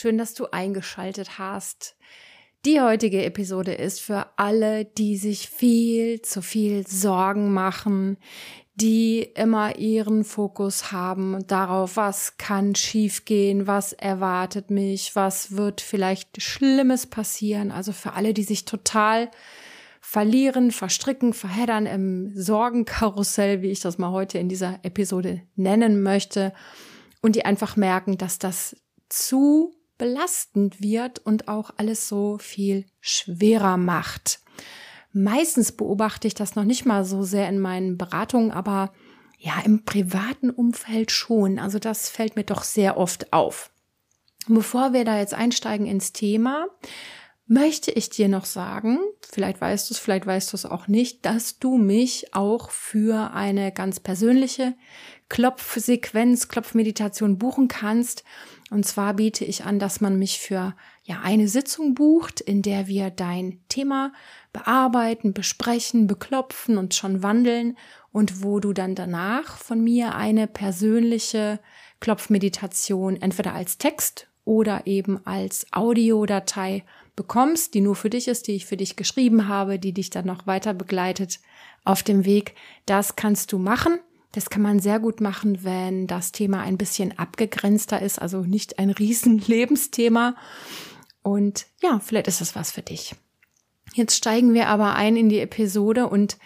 Schön, dass du eingeschaltet hast. Die heutige Episode ist für alle, die sich viel zu viel Sorgen machen, die immer ihren Fokus haben darauf, was kann schiefgehen, was erwartet mich, was wird vielleicht Schlimmes passieren. Also für alle, die sich total verlieren, verstricken, verheddern im Sorgenkarussell, wie ich das mal heute in dieser Episode nennen möchte, und die einfach merken, dass das zu belastend wird und auch alles so viel schwerer macht. Meistens beobachte ich das noch nicht mal so sehr in meinen Beratungen, aber ja, im privaten Umfeld schon. Also das fällt mir doch sehr oft auf. Bevor wir da jetzt einsteigen ins Thema, möchte ich dir noch sagen, vielleicht weißt du es, vielleicht weißt du es auch nicht, dass du mich auch für eine ganz persönliche Klopfsequenz, Klopfmeditation buchen kannst. Und zwar biete ich an, dass man mich für ja eine Sitzung bucht, in der wir dein Thema bearbeiten, besprechen, beklopfen und schon wandeln und wo du dann danach von mir eine persönliche Klopfmeditation entweder als Text oder eben als Audiodatei bekommst, die nur für dich ist, die ich für dich geschrieben habe, die dich dann noch weiter begleitet auf dem Weg. Das kannst du machen. Das kann man sehr gut machen, wenn das Thema ein bisschen abgegrenzter ist, also nicht ein riesen Lebensthema. Und ja, vielleicht ist es was für dich. Jetzt steigen wir aber ein in die Episode und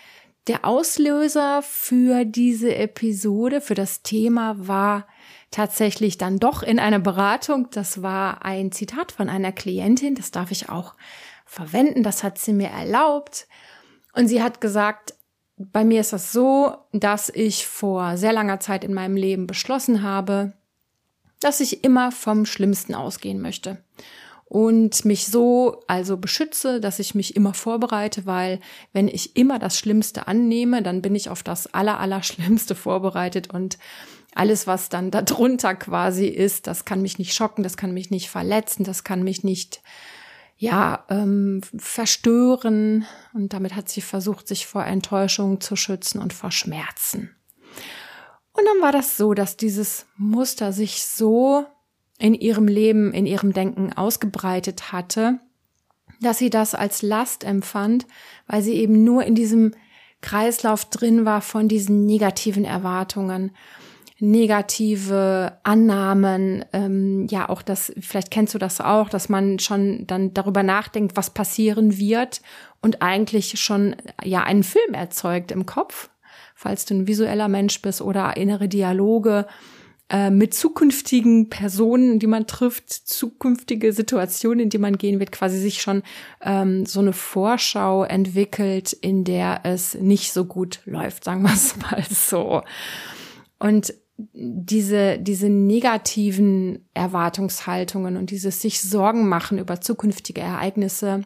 der Auslöser für diese Episode, für das Thema war tatsächlich dann doch in einer Beratung. Das war ein Zitat von einer Klientin, das darf ich auch verwenden, das hat sie mir erlaubt. Und sie hat gesagt, bei mir ist das so, dass ich vor sehr langer Zeit in meinem Leben beschlossen habe, dass ich immer vom Schlimmsten ausgehen möchte und mich so also beschütze, dass ich mich immer vorbereite, weil wenn ich immer das Schlimmste annehme, dann bin ich auf das aller, aller Schlimmste vorbereitet und alles, was dann darunter quasi ist, das kann mich nicht schocken, das kann mich nicht verletzen, das kann mich nicht ja, ähm, verstören. Und damit hat sie versucht, sich vor Enttäuschung zu schützen und vor Schmerzen. Und dann war das so, dass dieses Muster sich so in ihrem Leben, in ihrem Denken ausgebreitet hatte, dass sie das als Last empfand, weil sie eben nur in diesem Kreislauf drin war von diesen negativen Erwartungen. Negative Annahmen, ähm, ja auch das, vielleicht kennst du das auch, dass man schon dann darüber nachdenkt, was passieren wird und eigentlich schon ja einen Film erzeugt im Kopf, falls du ein visueller Mensch bist oder innere Dialoge äh, mit zukünftigen Personen, die man trifft, zukünftige Situationen, in die man gehen wird, quasi sich schon ähm, so eine Vorschau entwickelt, in der es nicht so gut läuft, sagen wir es mal so. Und diese, diese negativen Erwartungshaltungen und dieses sich Sorgen machen über zukünftige Ereignisse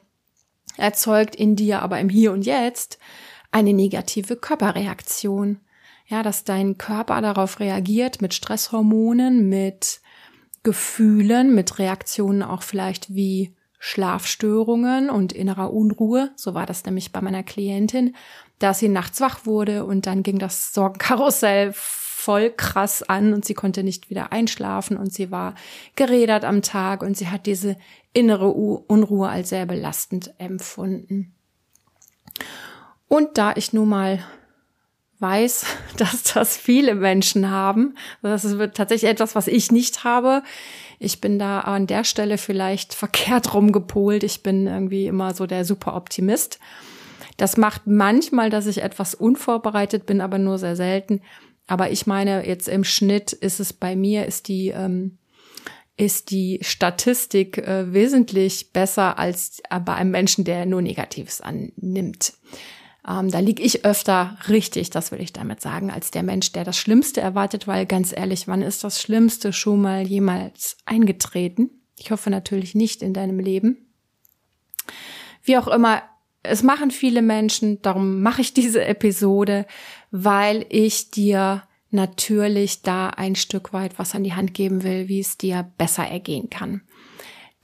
erzeugt in dir aber im Hier und Jetzt eine negative Körperreaktion. Ja, dass dein Körper darauf reagiert mit Stresshormonen, mit Gefühlen, mit Reaktionen auch vielleicht wie Schlafstörungen und innerer Unruhe. So war das nämlich bei meiner Klientin, dass sie nachts wach wurde und dann ging das Sorgenkarussell voll krass an und sie konnte nicht wieder einschlafen und sie war gerädert am Tag und sie hat diese innere Unruhe als sehr belastend empfunden. Und da ich nun mal weiß, dass das viele Menschen haben, das ist tatsächlich etwas, was ich nicht habe. Ich bin da an der Stelle vielleicht verkehrt rumgepolt. Ich bin irgendwie immer so der super Optimist. Das macht manchmal, dass ich etwas unvorbereitet bin, aber nur sehr selten. Aber ich meine, jetzt im Schnitt ist es bei mir, ist die, ähm, ist die Statistik äh, wesentlich besser als bei einem Menschen, der nur Negatives annimmt. Ähm, da liege ich öfter richtig, das will ich damit sagen, als der Mensch, der das Schlimmste erwartet, weil ganz ehrlich, wann ist das Schlimmste schon mal jemals eingetreten? Ich hoffe natürlich nicht in deinem Leben. Wie auch immer, es machen viele Menschen, darum mache ich diese Episode, weil ich dir natürlich da ein Stück weit was an die Hand geben will, wie es dir besser ergehen kann.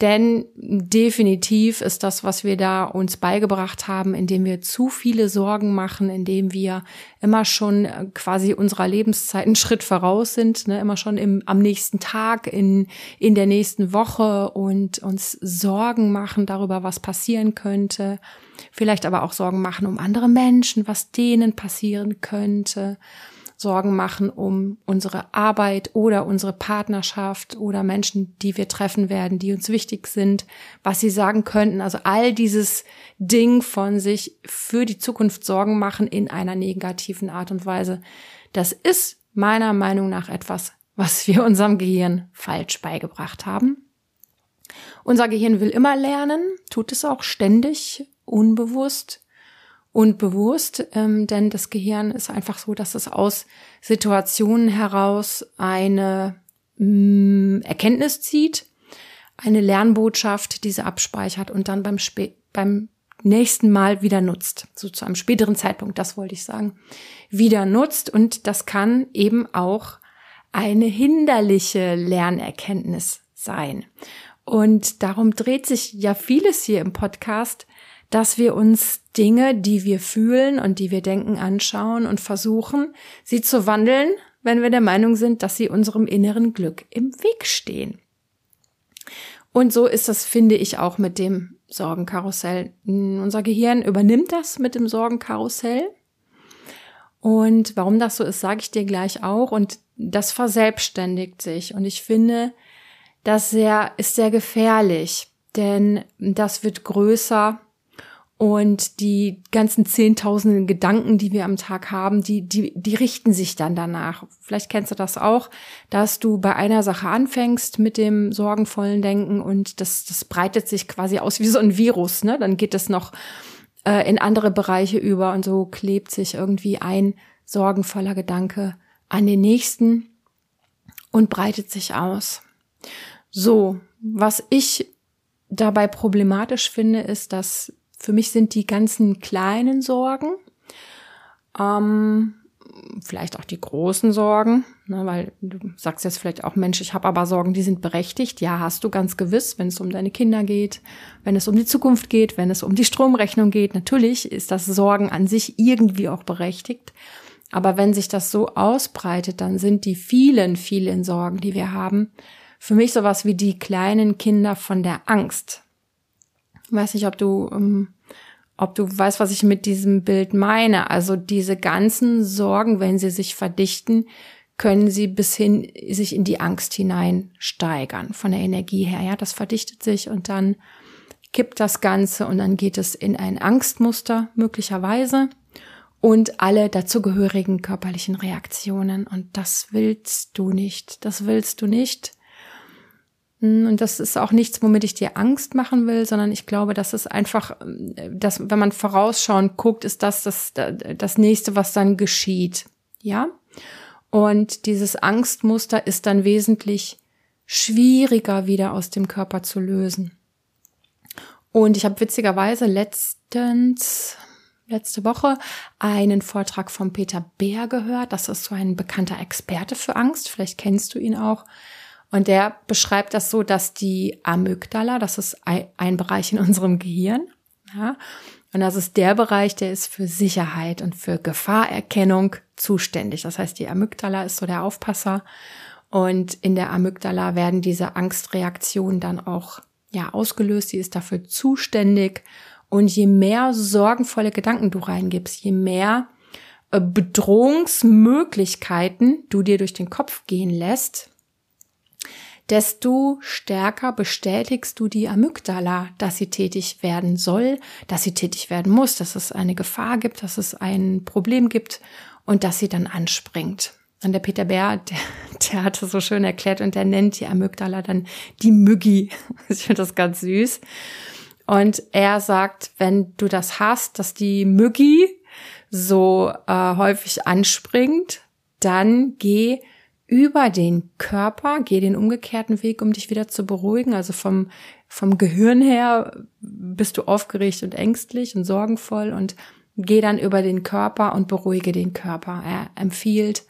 Denn definitiv ist das, was wir da uns beigebracht haben, indem wir zu viele Sorgen machen, indem wir immer schon äh, quasi unserer Lebenszeit einen Schritt voraus sind, ne, immer schon im, am nächsten Tag, in, in der nächsten Woche und uns Sorgen machen darüber, was passieren könnte. Vielleicht aber auch Sorgen machen um andere Menschen, was denen passieren könnte. Sorgen machen um unsere Arbeit oder unsere Partnerschaft oder Menschen, die wir treffen werden, die uns wichtig sind, was sie sagen könnten. Also all dieses Ding von sich für die Zukunft Sorgen machen in einer negativen Art und Weise. Das ist meiner Meinung nach etwas, was wir unserem Gehirn falsch beigebracht haben. Unser Gehirn will immer lernen, tut es auch ständig, unbewusst und bewusst, ähm, denn das Gehirn ist einfach so, dass es aus Situationen heraus eine mh, mm, Erkenntnis zieht, eine Lernbotschaft, diese abspeichert und dann beim, Sp beim nächsten Mal wieder nutzt, so zu einem späteren Zeitpunkt, das wollte ich sagen, wieder nutzt und das kann eben auch eine hinderliche Lernerkenntnis sein. Und darum dreht sich ja vieles hier im Podcast, dass wir uns Dinge, die wir fühlen und die wir denken, anschauen und versuchen, sie zu wandeln, wenn wir der Meinung sind, dass sie unserem inneren Glück im Weg stehen. Und so ist das, finde ich, auch mit dem Sorgenkarussell. Unser Gehirn übernimmt das mit dem Sorgenkarussell. Und warum das so ist, sage ich dir gleich auch. Und das verselbstständigt sich. Und ich finde, das sehr, ist sehr gefährlich, denn das wird größer und die ganzen zehntausenden Gedanken, die wir am Tag haben, die, die, die richten sich dann danach. Vielleicht kennst du das auch, dass du bei einer Sache anfängst mit dem sorgenvollen Denken und das, das breitet sich quasi aus wie so ein Virus, ne? Dann geht es noch äh, in andere Bereiche über und so klebt sich irgendwie ein sorgenvoller Gedanke an den nächsten und breitet sich aus. So, was ich dabei problematisch finde, ist, dass für mich sind die ganzen kleinen Sorgen, ähm, vielleicht auch die großen Sorgen, ne, weil du sagst jetzt vielleicht auch, Mensch, ich habe aber Sorgen, die sind berechtigt. Ja, hast du ganz gewiss, wenn es um deine Kinder geht, wenn es um die Zukunft geht, wenn es um die Stromrechnung geht. Natürlich ist das Sorgen an sich irgendwie auch berechtigt. Aber wenn sich das so ausbreitet, dann sind die vielen, vielen Sorgen, die wir haben, für mich sowas wie die kleinen Kinder von der Angst. Ich weiß nicht, ob du ähm, ob du weißt, was ich mit diesem Bild meine. Also diese ganzen Sorgen, wenn sie sich verdichten, können sie bis hin sich in die Angst hinein steigern von der Energie her. Ja, das verdichtet sich und dann kippt das Ganze und dann geht es in ein Angstmuster möglicherweise und alle dazugehörigen körperlichen Reaktionen. Und das willst du nicht. Das willst du nicht. Und das ist auch nichts, womit ich dir Angst machen will, sondern ich glaube, dass es einfach, äh, dass, wenn man vorausschauend guckt, ist das das, das nächste, was dann geschieht. Ja? Und dieses Angstmuster ist dann wesentlich schwieriger wieder aus dem Körper zu lösen. Und ich habe witzigerweise letztens, letzte Woche einen Vortrag von Peter Beer gehört. Das ist so ein bekannter Experte für Angst. Vielleicht kennst du ihn auch. Und der beschreibt das so, dass die Amygdala, das ist ein Bereich in unserem Gehirn, ja, und das ist der Bereich, der ist für Sicherheit und für Gefahrerkennung zuständig. Das heißt, die Amygdala ist so der Aufpasser. Und in der Amygdala werden diese Angstreaktionen dann auch ja ausgelöst. Sie ist dafür zuständig. Und je mehr sorgenvolle Gedanken du reingibst, je mehr äh, Bedrohungsmöglichkeiten du dir durch den Kopf gehen lässt, desto stärker bestätigst du die Amygdala, dass sie tätig werden soll, dass sie tätig werden muss, dass es eine Gefahr gibt, dass es ein Problem gibt und dass sie dann anspringt. Und der Peter Bär, der, der hatte so schön erklärt und der nennt die Amygdala dann die Myggi. Ich finde das ganz süß. Und er sagt, wenn du das hast, dass die Myggi so äh, häufig anspringt, dann geh über den Körper, geh den umgekehrten Weg, um dich wieder zu beruhigen. Also vom, vom Gehirn her bist du aufgeregt und ängstlich und sorgenvoll und geh dann über den Körper und beruhige den Körper. Er empfiehlt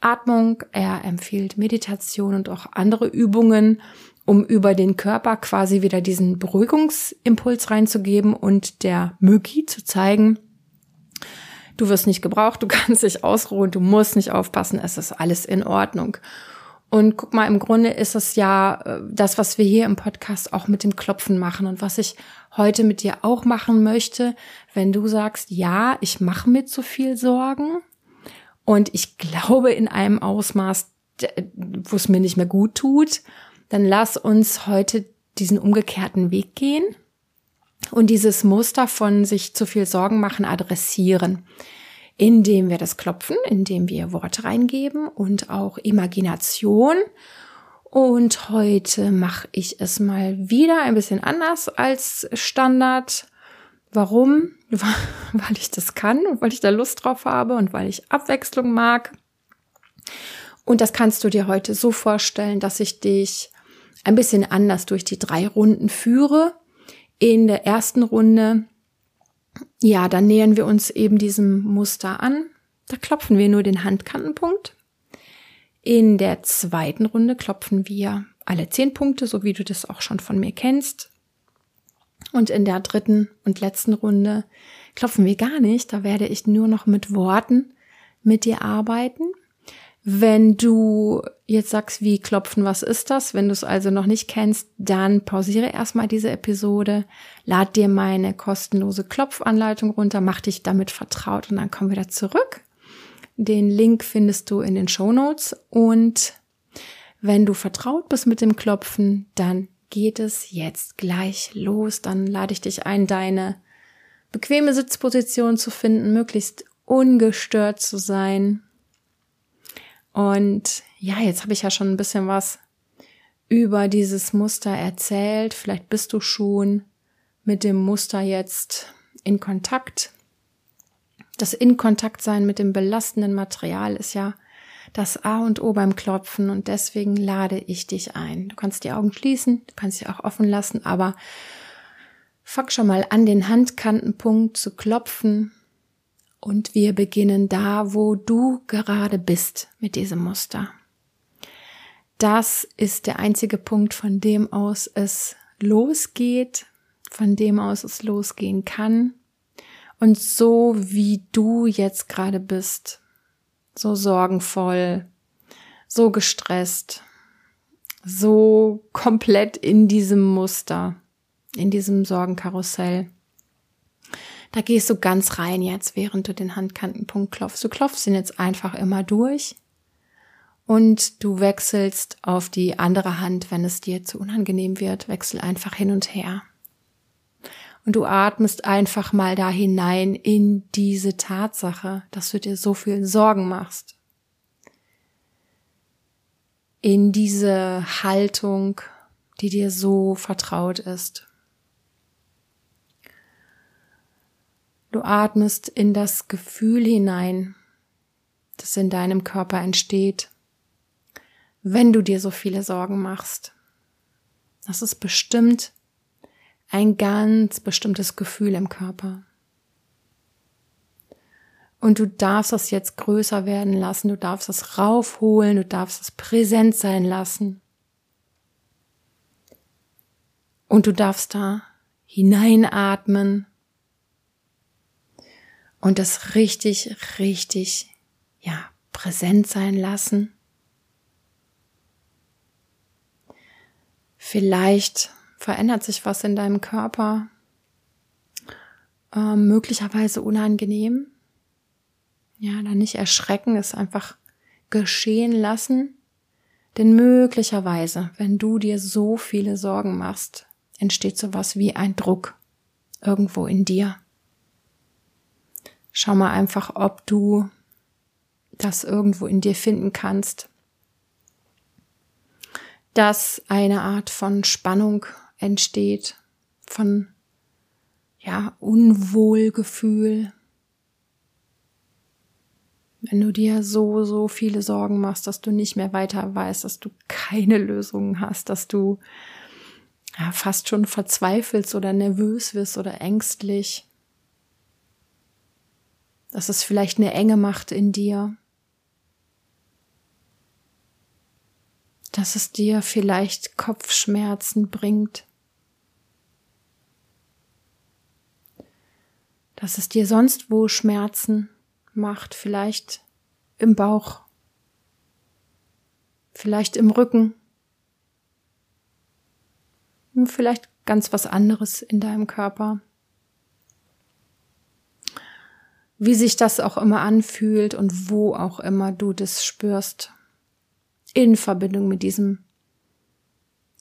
Atmung, er empfiehlt Meditation und auch andere Übungen, um über den Körper quasi wieder diesen Beruhigungsimpuls reinzugeben und der Mögi zu zeigen, du wirst nicht gebraucht, du kannst dich ausruhen, du musst nicht aufpassen, es ist alles in Ordnung. Und guck mal, im Grunde ist es ja äh, das, was wir hier im Podcast auch mit dem Klopfen machen und was ich heute mit dir auch machen möchte, wenn du sagst, ja, ich mache mir zu viel Sorgen und ich glaube in einem Ausmaß, wo es mir nicht mehr gut tut, dann lass uns heute diesen umgekehrten Weg gehen und dieses Muster von sich zu viel Sorgen machen adressieren indem wir das klopfen, indem wir Worte reingeben und auch Imagination. Und heute mache ich es mal wieder ein bisschen anders als Standard. Warum? Weil ich das kann und weil ich da Lust drauf habe und weil ich Abwechslung mag. Und das kannst du dir heute so vorstellen, dass ich dich ein bisschen anders durch die drei Runden führe. In der ersten Runde ja, dann nähern wir uns eben diesem Muster an. Da klopfen wir nur den Handkantenpunkt. In der zweiten Runde klopfen wir alle zehn Punkte, so wie du das auch schon von mir kennst. Und in der dritten und letzten Runde klopfen wir gar nicht. Da werde ich nur noch mit Worten mit dir arbeiten. Wenn du jetzt sagst, wie klopfen, was ist das? Wenn du es also noch nicht kennst, dann pausiere erstmal diese Episode, lad dir meine kostenlose Klopfanleitung runter, mach dich damit vertraut und dann komm wieder zurück. Den Link findest du in den Show Notes und wenn du vertraut bist mit dem Klopfen, dann geht es jetzt gleich los. Dann lade ich dich ein, deine bequeme Sitzposition zu finden, möglichst ungestört zu sein und ja, jetzt habe ich ja schon ein bisschen was über dieses Muster erzählt. Vielleicht bist du schon mit dem Muster jetzt in Kontakt. Das in Kontakt sein mit dem belastenden Material ist ja das A und O beim Klopfen und deswegen lade ich dich ein. Du kannst die Augen schließen, du kannst sie auch offen lassen, aber fang schon mal an, den Handkantenpunkt zu klopfen und wir beginnen da, wo du gerade bist mit diesem Muster. Das ist der einzige Punkt, von dem aus es losgeht, von dem aus es losgehen kann. Und so wie du jetzt gerade bist, so sorgenvoll, so gestresst, so komplett in diesem Muster, in diesem Sorgenkarussell, da gehst du ganz rein jetzt, während du den Handkantenpunkt klopfst. Du klopfst ihn jetzt einfach immer durch und du wechselst auf die andere Hand, wenn es dir zu unangenehm wird. Wechsel einfach hin und her. Und du atmest einfach mal da hinein in diese Tatsache, dass du dir so viel Sorgen machst. In diese Haltung, die dir so vertraut ist. Du atmest in das Gefühl hinein, das in deinem Körper entsteht, wenn du dir so viele Sorgen machst. Das ist bestimmt ein ganz bestimmtes Gefühl im Körper. Und du darfst es jetzt größer werden lassen, du darfst es raufholen, du darfst es präsent sein lassen. Und du darfst da hineinatmen und das richtig, richtig, ja, präsent sein lassen. Vielleicht verändert sich was in deinem Körper, äh, möglicherweise unangenehm. Ja, dann nicht erschrecken, es einfach geschehen lassen. Denn möglicherweise, wenn du dir so viele Sorgen machst, entsteht sowas wie ein Druck irgendwo in dir. Schau mal einfach, ob du das irgendwo in dir finden kannst, dass eine Art von Spannung entsteht, von ja, Unwohlgefühl. Wenn du dir so, so viele Sorgen machst, dass du nicht mehr weiter weißt, dass du keine Lösungen hast, dass du ja, fast schon verzweifelst oder nervös wirst oder ängstlich dass es vielleicht eine Enge macht in dir. dass es dir vielleicht Kopfschmerzen bringt, dass es dir sonst wo Schmerzen macht, vielleicht im Bauch, vielleicht im Rücken, vielleicht ganz was anderes in deinem Körper. Wie sich das auch immer anfühlt und wo auch immer du das spürst, in Verbindung mit diesem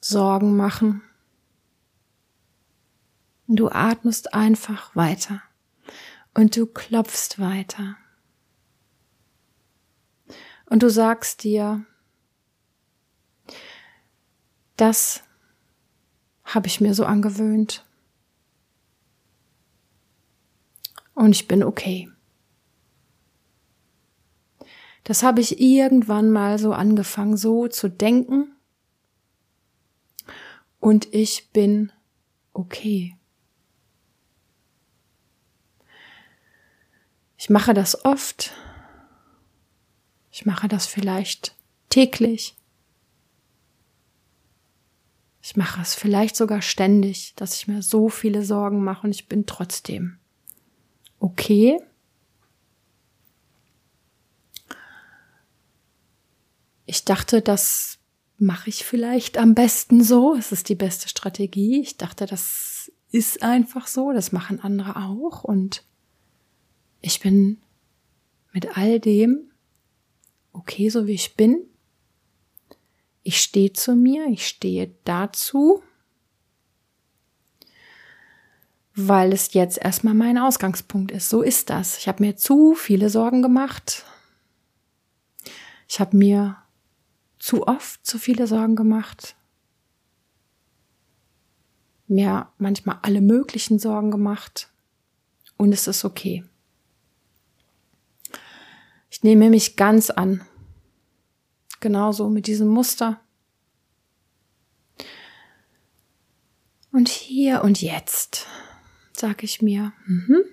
Sorgen machen. Du atmest einfach weiter und du klopfst weiter. Und du sagst dir, das habe ich mir so angewöhnt. Und ich bin okay. Das habe ich irgendwann mal so angefangen, so zu denken. Und ich bin okay. Ich mache das oft. Ich mache das vielleicht täglich. Ich mache es vielleicht sogar ständig, dass ich mir so viele Sorgen mache und ich bin trotzdem okay. Ich dachte, das mache ich vielleicht am besten so. Es ist die beste Strategie. Ich dachte, das ist einfach so. Das machen andere auch. Und ich bin mit all dem okay, so wie ich bin. Ich stehe zu mir, ich stehe dazu, weil es jetzt erstmal mein Ausgangspunkt ist. So ist das. Ich habe mir zu viele Sorgen gemacht. Ich habe mir zu oft zu viele Sorgen gemacht. Mir manchmal alle möglichen Sorgen gemacht. Und es ist okay. Ich nehme mich ganz an Genauso mit diesem Muster. Und hier und jetzt sage ich mir, mhm,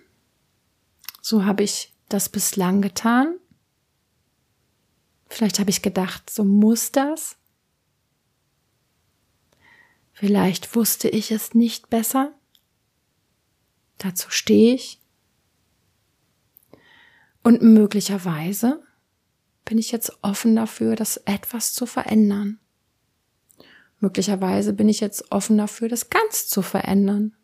so habe ich das bislang getan. Vielleicht habe ich gedacht, so muss das. Vielleicht wusste ich es nicht besser. Dazu stehe ich. Und möglicherweise bin ich jetzt offen dafür, das etwas zu verändern. Möglicherweise bin ich jetzt offen dafür, das ganz zu verändern.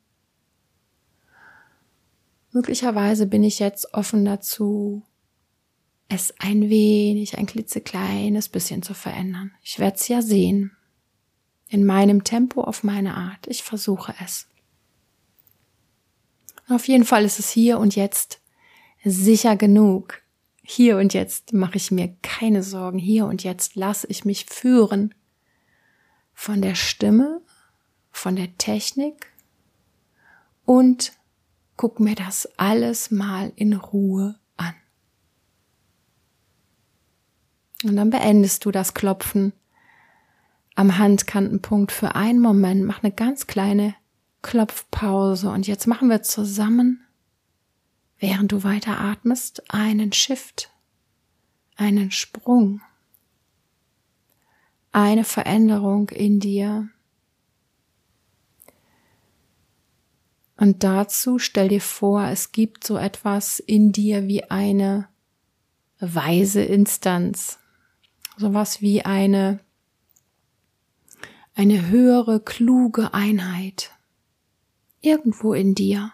Möglicherweise bin ich jetzt offen dazu, es ein wenig, ein klitzekleines bisschen zu verändern. Ich werde es ja sehen. In meinem Tempo, auf meine Art. Ich versuche es. Auf jeden Fall ist es hier und jetzt sicher genug, hier und jetzt mache ich mir keine Sorgen. Hier und jetzt lasse ich mich führen von der Stimme, von der Technik und guck mir das alles mal in Ruhe an. Und dann beendest du das Klopfen am Handkantenpunkt für einen Moment. Mach eine ganz kleine Klopfpause und jetzt machen wir zusammen während du weiter atmest, einen Shift, einen Sprung, eine Veränderung in dir. Und dazu stell dir vor, es gibt so etwas in dir wie eine weise Instanz, sowas wie eine eine höhere, kluge Einheit irgendwo in dir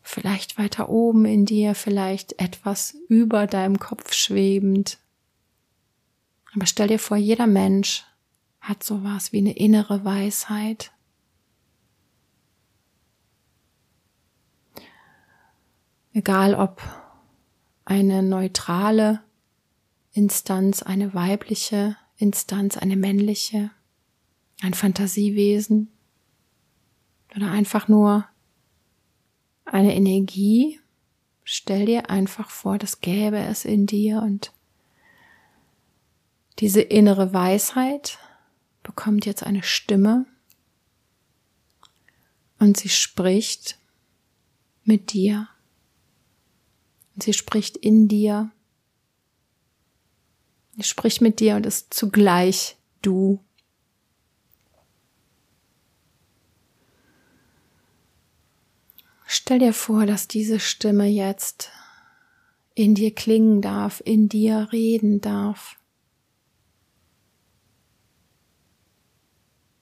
vielleicht weiter oben in dir, vielleicht etwas über deinem Kopf schwebend. Aber stell dir vor, jeder Mensch hat sowas wie eine innere Weisheit. Egal ob eine neutrale Instanz, eine weibliche Instanz, eine männliche, ein Fantasiewesen oder einfach nur eine Energie. Stell dir einfach vor, das gäbe es in dir und diese innere Weisheit bekommt jetzt eine Stimme und sie spricht mit dir. Sie spricht in dir. Sprich mit dir und ist zugleich du. Stell dir vor, dass diese Stimme jetzt in dir klingen darf, in dir reden darf.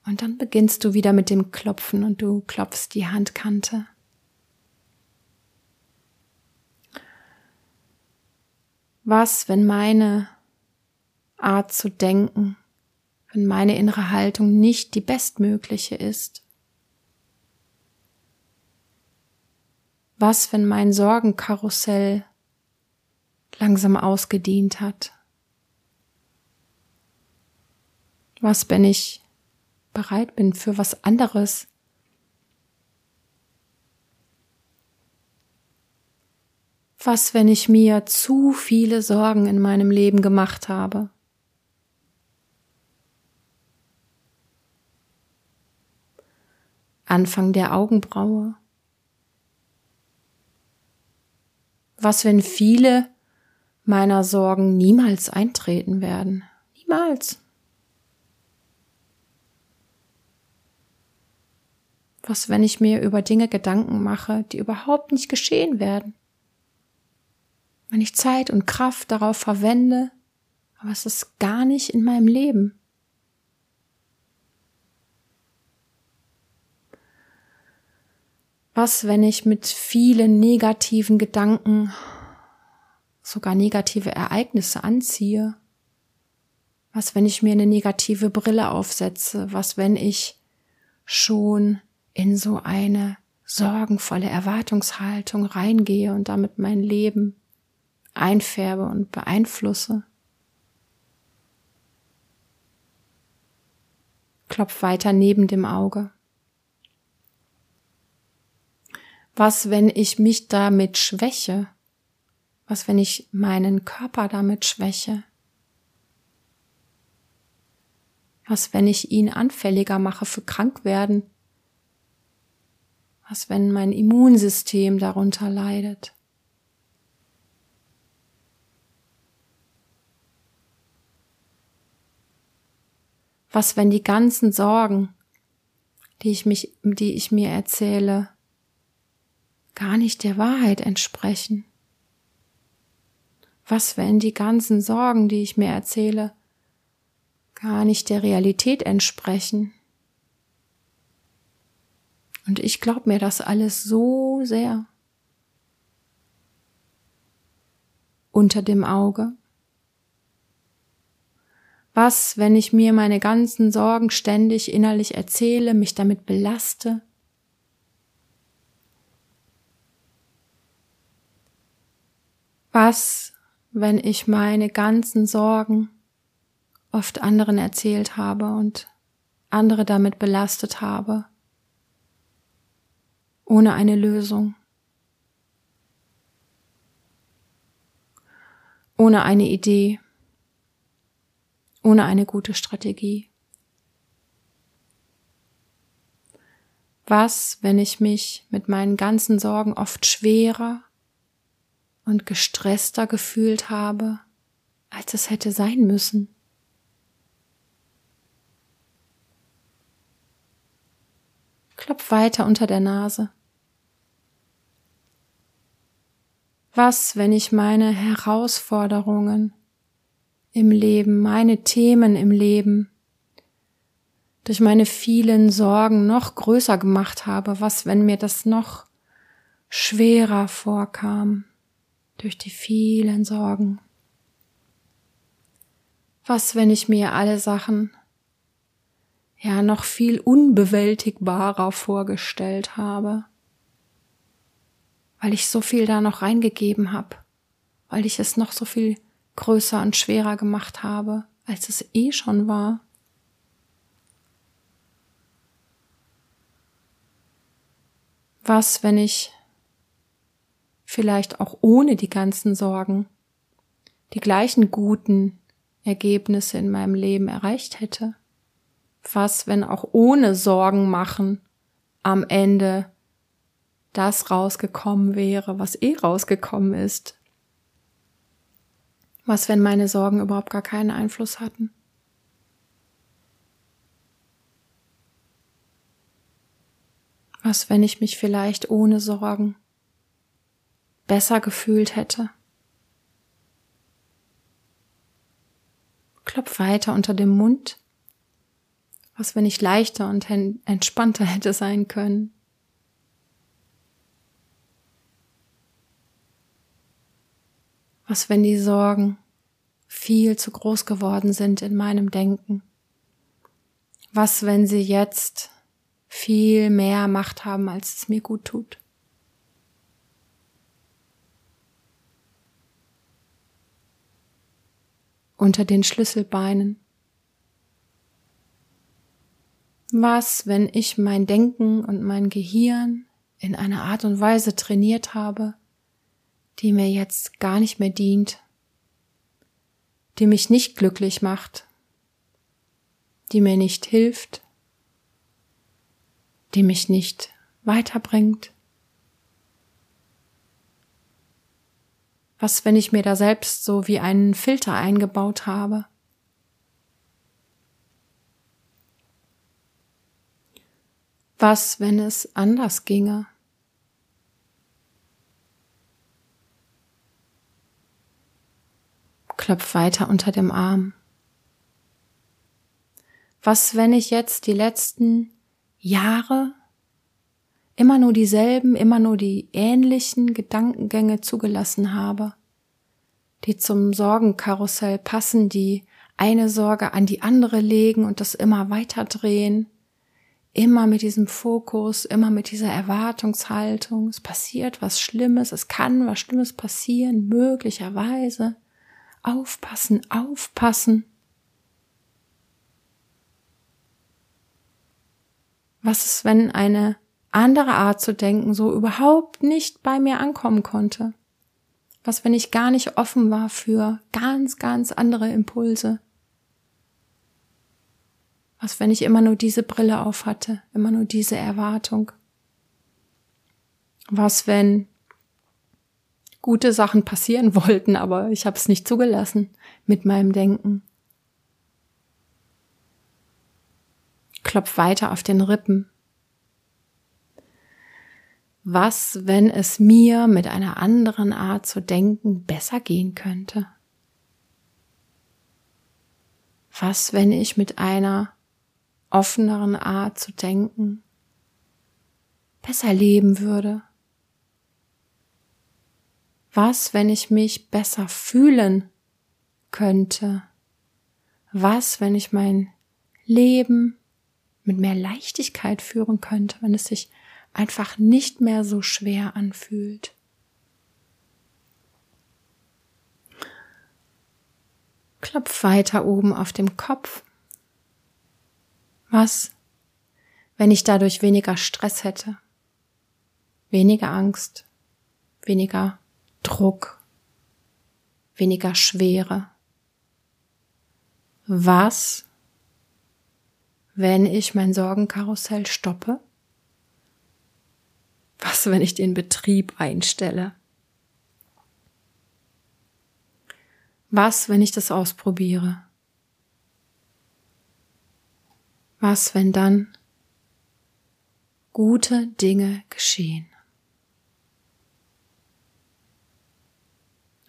Und dann beginnst du wieder mit dem Klopfen und du klopfst die Handkante. Was, wenn meine Art zu denken, wenn meine innere Haltung nicht die bestmögliche ist? Was, wenn mein Sorgenkarussell langsam ausgedient hat? Was, wenn ich bereit bin für was anderes? Was, wenn ich mir zu viele Sorgen in meinem Leben gemacht habe? Anfang der Augenbraue. Was, wenn viele meiner Sorgen niemals eintreten werden? Niemals. Was, wenn ich mir über Dinge Gedanken mache, die überhaupt nicht geschehen werden? Wenn ich Zeit und Kraft darauf verwende, aber es ist gar nicht in meinem Leben. Was, wenn ich mit vielen negativen Gedanken sogar negative Ereignisse anziehe? Was, wenn ich mir eine negative Brille aufsetze? Was, wenn ich schon in so eine sorgenvolle Erwartungshaltung reingehe und damit mein Leben einfärbe und beeinflusse? Klopf weiter neben dem Auge. Was, wenn ich mich damit schwäche? Was, wenn ich meinen Körper damit schwäche? Was, wenn ich ihn anfälliger mache für Krankwerden? Was, wenn mein Immunsystem darunter leidet? Was, wenn die ganzen Sorgen, die ich mich, die ich mir erzähle, gar nicht der Wahrheit entsprechen? Was, wenn die ganzen Sorgen, die ich mir erzähle, gar nicht der Realität entsprechen? Und ich glaube mir das alles so sehr. Unter dem Auge. Was, wenn ich mir meine ganzen Sorgen ständig innerlich erzähle, mich damit belaste? Was, wenn ich meine ganzen Sorgen oft anderen erzählt habe und andere damit belastet habe, ohne eine Lösung, ohne eine Idee, ohne eine gute Strategie? Was, wenn ich mich mit meinen ganzen Sorgen oft schwerer und gestresster gefühlt habe, als es hätte sein müssen. Klopf weiter unter der Nase. Was, wenn ich meine Herausforderungen im Leben, meine Themen im Leben durch meine vielen Sorgen noch größer gemacht habe? Was, wenn mir das noch schwerer vorkam? durch die vielen Sorgen. Was, wenn ich mir alle Sachen ja noch viel unbewältigbarer vorgestellt habe, weil ich so viel da noch reingegeben habe, weil ich es noch so viel größer und schwerer gemacht habe, als es eh schon war. Was, wenn ich vielleicht auch ohne die ganzen Sorgen die gleichen guten Ergebnisse in meinem Leben erreicht hätte? Was, wenn auch ohne Sorgen machen am Ende das rausgekommen wäre, was eh rausgekommen ist? Was, wenn meine Sorgen überhaupt gar keinen Einfluss hatten? Was, wenn ich mich vielleicht ohne Sorgen besser gefühlt hätte? Klopf weiter unter dem Mund. Was, wenn ich leichter und entspannter hätte sein können? Was, wenn die Sorgen viel zu groß geworden sind in meinem Denken? Was, wenn sie jetzt viel mehr Macht haben, als es mir gut tut? Unter den Schlüsselbeinen. Was, wenn ich mein Denken und mein Gehirn in einer Art und Weise trainiert habe, die mir jetzt gar nicht mehr dient, die mich nicht glücklich macht, die mir nicht hilft, die mich nicht weiterbringt? Was, wenn ich mir da selbst so wie einen Filter eingebaut habe? Was, wenn es anders ginge? Klopf weiter unter dem Arm. Was, wenn ich jetzt die letzten Jahre immer nur dieselben, immer nur die ähnlichen Gedankengänge zugelassen habe, die zum Sorgenkarussell passen, die eine Sorge an die andere legen und das immer weiter drehen, immer mit diesem Fokus, immer mit dieser Erwartungshaltung, es passiert was Schlimmes, es kann was Schlimmes passieren, möglicherweise. Aufpassen, aufpassen. Was ist, wenn eine andere Art zu denken so überhaupt nicht bei mir ankommen konnte? Was, wenn ich gar nicht offen war für ganz, ganz andere Impulse? Was, wenn ich immer nur diese Brille auf hatte, immer nur diese Erwartung? Was, wenn gute Sachen passieren wollten, aber ich habe es nicht zugelassen mit meinem Denken. Klopf weiter auf den Rippen. Was, wenn es mir mit einer anderen Art zu denken besser gehen könnte? Was, wenn ich mit einer offeneren Art zu denken besser leben würde? Was, wenn ich mich besser fühlen könnte? Was, wenn ich mein Leben mit mehr Leichtigkeit führen könnte, wenn es sich einfach nicht mehr so schwer anfühlt? Klopf weiter oben auf dem Kopf. Was, wenn ich dadurch weniger Stress hätte, weniger Angst, weniger Druck, weniger Schwere. Was, wenn ich mein Sorgenkarussell stoppe? Was, wenn ich den Betrieb einstelle? Was, wenn ich das ausprobiere? Was, wenn dann gute Dinge geschehen?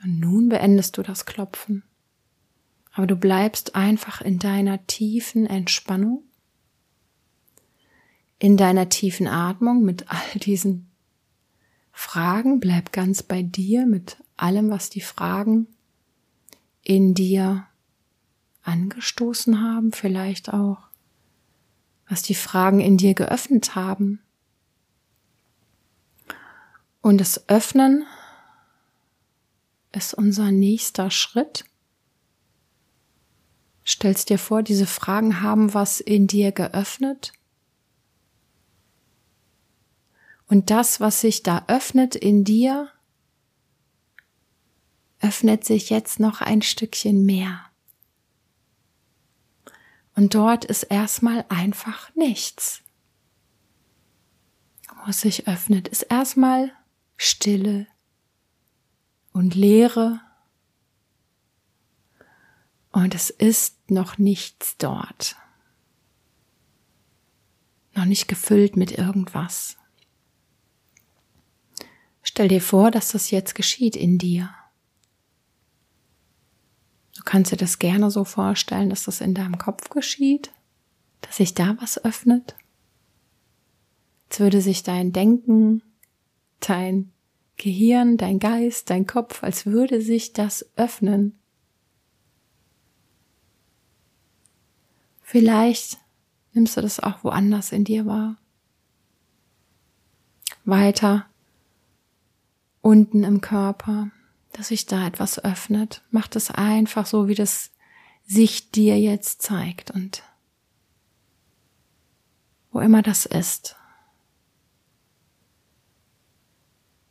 Und nun beendest du das Klopfen. Aber du bleibst einfach in deiner tiefen Entspannung, in deiner tiefen Atmung mit all diesen Fragen. Bleib ganz bei dir mit allem, was die Fragen in dir angestoßen haben, vielleicht auch, was die Fragen in dir geöffnet haben. Und das Öffnen ist unser nächster Schritt. Stellst dir vor, diese Fragen haben was in dir geöffnet. Und das, was sich da öffnet in dir, öffnet sich jetzt noch ein Stückchen mehr. Und dort ist erstmal einfach nichts. Wo es sich öffnet, ist erstmal Stille, und Leere und es ist noch nichts dort. Noch nicht gefüllt mit irgendwas. Stell dir vor, dass das jetzt geschieht in dir. Du kannst dir das gerne so vorstellen, dass das in deinem Kopf geschieht, dass sich da was öffnet. Als würde sich dein Denken, dein Gehirn, dein Geist, dein Kopf, als würde sich das öffnen. Vielleicht nimmst du das auch woanders in dir wahr. Weiter unten im Körper, dass sich da etwas öffnet. Mach das einfach so, wie das sich dir jetzt zeigt und wo immer das ist.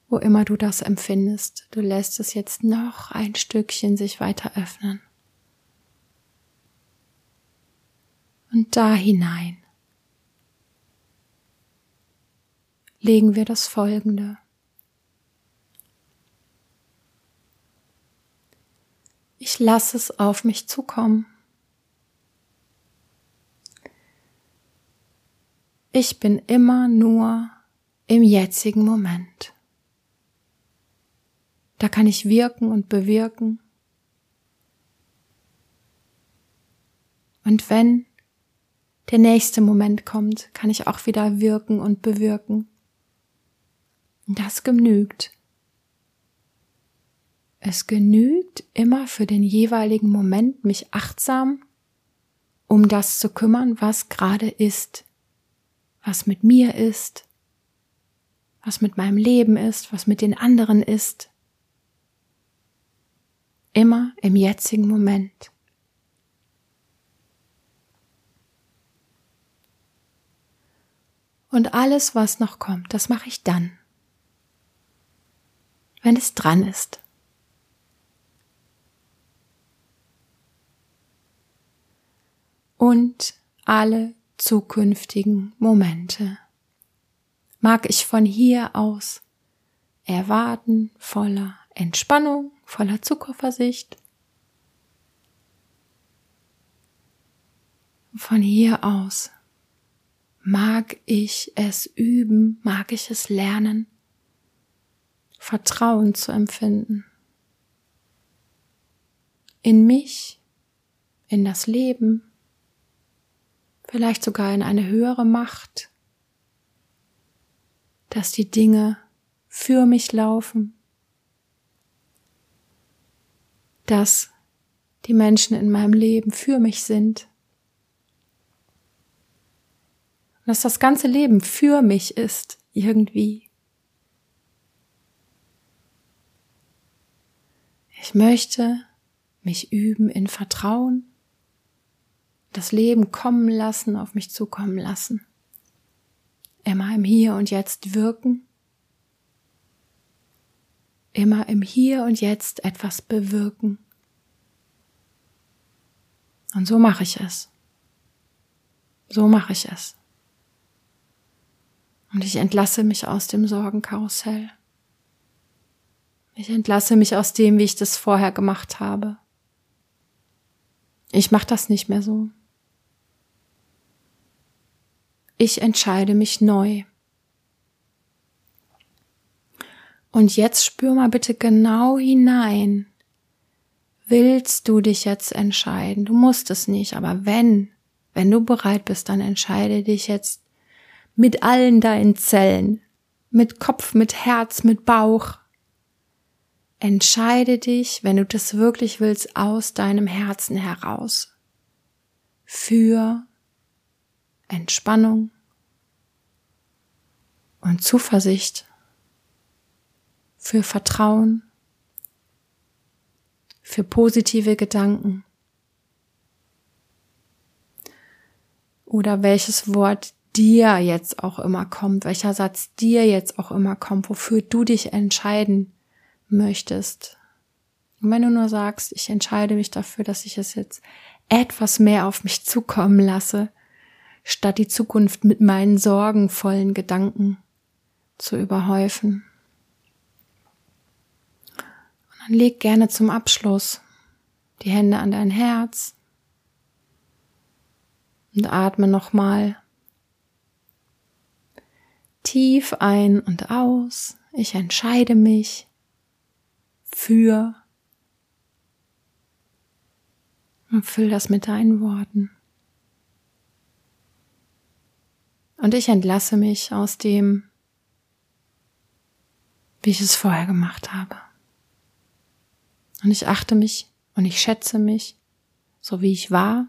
Wo immer du das empfindest, du lässt es jetzt noch ein Stückchen sich weiter öffnen. Und da hinein legen wir das Folgende. Ich lasse es auf mich zukommen. Ich bin immer nur im jetzigen Moment. Da kann ich wirken und bewirken. Und wenn der nächste Moment kommt, kann ich auch wieder wirken und bewirken. Das genügt. Es genügt immer für den jeweiligen Moment, mich achtsam um das zu kümmern, was gerade ist, was mit mir ist, was mit meinem Leben ist, was mit den anderen ist. Immer im jetzigen Moment. Und alles, was noch kommt, das mache ich dann, wenn es dran ist. und alle zukünftigen Momente. Mag ich von hier aus erwarten voller Entspannung, voller Zukunftsicht. Von hier aus mag ich es üben, mag ich es lernen, Vertrauen zu empfinden. In mich, in das Leben, vielleicht sogar in eine höhere Macht, dass die Dinge für mich laufen, dass die Menschen in meinem Leben für mich sind, dass das ganze Leben für mich ist, irgendwie. Ich möchte mich üben in Vertrauen das Leben kommen lassen, auf mich zukommen lassen. Immer im Hier und Jetzt wirken. Immer im Hier und Jetzt etwas bewirken. Und so mache ich es. So mache ich es. Und ich entlasse mich aus dem Sorgenkarussell. Ich entlasse mich aus dem, wie ich das vorher gemacht habe. Ich mache das nicht mehr so. Ich entscheide mich neu. Und jetzt spür mal bitte genau hinein. Willst du dich jetzt entscheiden? Du musst es nicht, aber wenn, wenn du bereit bist, dann entscheide dich jetzt mit allen deinen Zellen, mit Kopf, mit Herz, mit Bauch. Entscheide dich, wenn du das wirklich willst, aus deinem Herzen heraus. Für Entspannung und Zuversicht, für Vertrauen, für positive Gedanken. Oder welches Wort dir jetzt auch immer kommt, welcher Satz dir jetzt auch immer kommt, wofür du dich entscheiden möchtest. Und wenn du nur sagst, ich entscheide mich dafür, dass ich es jetzt etwas mehr auf mich zukommen lasse, statt die Zukunft mit meinen sorgenvollen Gedanken zu überhäufen. Und dann leg gerne zum Abschluss die Hände an dein Herz und atme nochmal tief ein und aus. Ich entscheide mich für und füll das mit deinen Worten. Und ich entlasse mich aus dem, wie ich es vorher gemacht habe. Und ich achte mich und ich schätze mich, so wie ich war,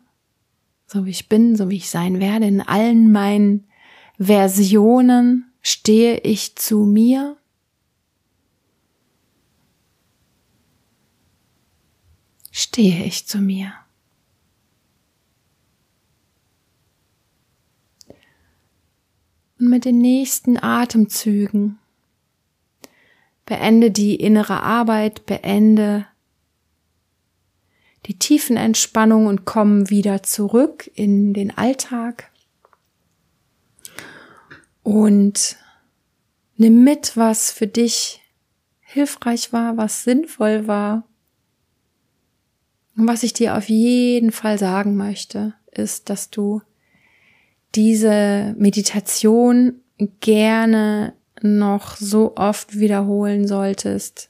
so wie ich bin, so wie ich sein werde. In allen meinen Versionen stehe ich zu mir. Stehe ich zu mir. Und mit den nächsten Atemzügen beende die innere Arbeit, beende die tiefen Entspannung und komm wieder zurück in den Alltag. Und nimm mit, was für dich hilfreich war, was sinnvoll war. Und was ich dir auf jeden Fall sagen möchte, ist, dass du diese Meditation gerne noch so oft wiederholen solltest,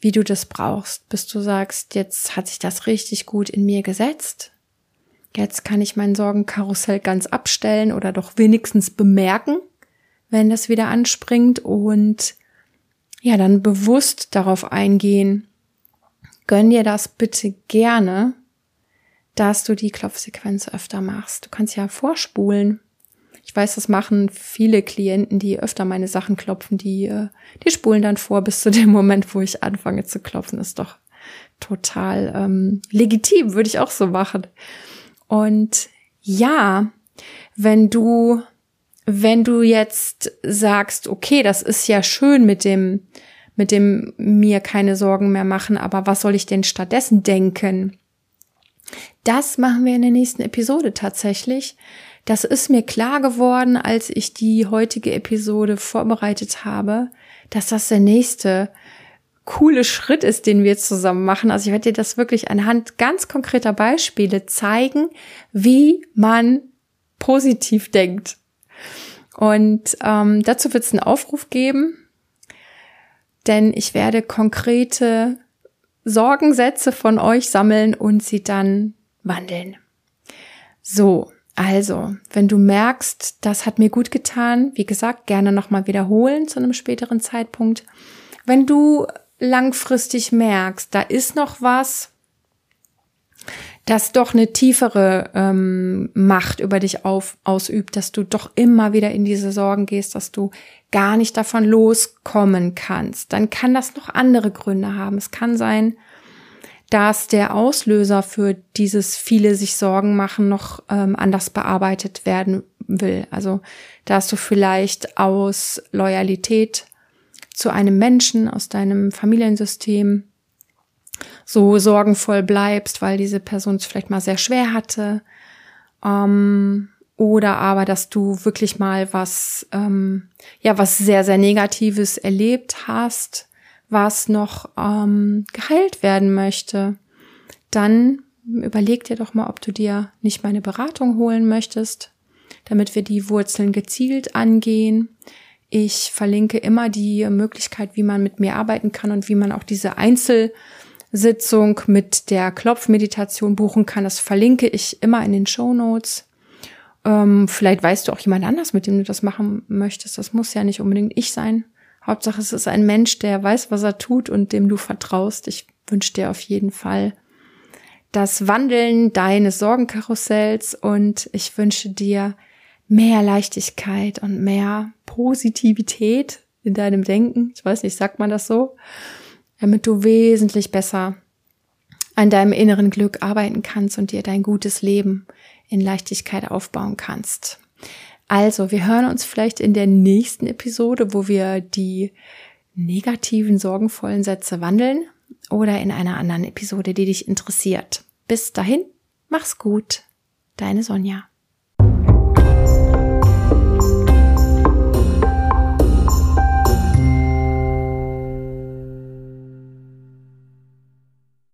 wie du das brauchst, bis du sagst, jetzt hat sich das richtig gut in mir gesetzt. Jetzt kann ich mein Sorgenkarussell ganz abstellen oder doch wenigstens bemerken, wenn das wieder anspringt und ja, dann bewusst darauf eingehen. Gönn dir das bitte gerne dass du die Klopfsequenz öfter machst. Du kannst ja vorspulen. Weiß, das machen viele Klienten, die öfter meine Sachen klopfen, die, äh, die spulen dann vor bis zu dem Moment, wo ich anfange zu klopfen. ist doch total ähm, legitim, würde ich auch so machen. Und ja, wenn du, wenn du jetzt sagst, okay, das ist ja schön mit dem, mit dem mir keine Sorgen mehr machen, aber was soll ich denn stattdessen denken? Das machen wir in der nächsten Episode tatsächlich. Das ist mir klar geworden, als ich die heutige Episode vorbereitet habe, dass das der nächste coole Schritt ist, den wir zusammen machen. Also ich werde dir das wirklich anhand ganz konkreter Beispiele zeigen, wie man positiv denkt. Und ähm, dazu wird es einen Aufruf geben, denn ich werde konkrete Sorgensätze von euch sammeln und sie dann wandeln. So, also, wenn du merkst, das hat mir gut getan, wie gesagt, gerne nochmal wiederholen zu einem späteren Zeitpunkt. Wenn du langfristig merkst, da ist noch was, das doch eine tiefere ähm, Macht über dich auf, ausübt, dass du doch immer wieder in diese Sorgen gehst, dass du gar nicht davon loskommen kannst, dann kann das noch andere Gründe haben. Es kann sein, dass der Auslöser für dieses viele sich Sorgen machen noch ähm, anders bearbeitet werden will. Also dass du vielleicht aus Loyalität zu einem Menschen aus deinem Familiensystem so sorgenvoll bleibst, weil diese Person es vielleicht mal sehr schwer hatte. Ähm, oder aber, dass du wirklich mal was, ähm, ja, was sehr, sehr Negatives erlebt hast was noch ähm, geheilt werden möchte, dann überleg dir doch mal, ob du dir nicht meine Beratung holen möchtest, damit wir die Wurzeln gezielt angehen. Ich verlinke immer die Möglichkeit, wie man mit mir arbeiten kann und wie man auch diese Einzelsitzung mit der Klopfmeditation buchen kann. Das verlinke ich immer in den Show Notes. Ähm, vielleicht weißt du auch jemand anders, mit dem du das machen möchtest. Das muss ja nicht unbedingt ich sein. Hauptsache, es ist ein Mensch, der weiß, was er tut und dem du vertraust. Ich wünsche dir auf jeden Fall das Wandeln deines Sorgenkarussells und ich wünsche dir mehr Leichtigkeit und mehr Positivität in deinem Denken. Ich weiß nicht, sagt man das so? Damit du wesentlich besser an deinem inneren Glück arbeiten kannst und dir dein gutes Leben in Leichtigkeit aufbauen kannst. Also, wir hören uns vielleicht in der nächsten Episode, wo wir die negativen, sorgenvollen Sätze wandeln oder in einer anderen Episode, die dich interessiert. Bis dahin, mach's gut. Deine Sonja.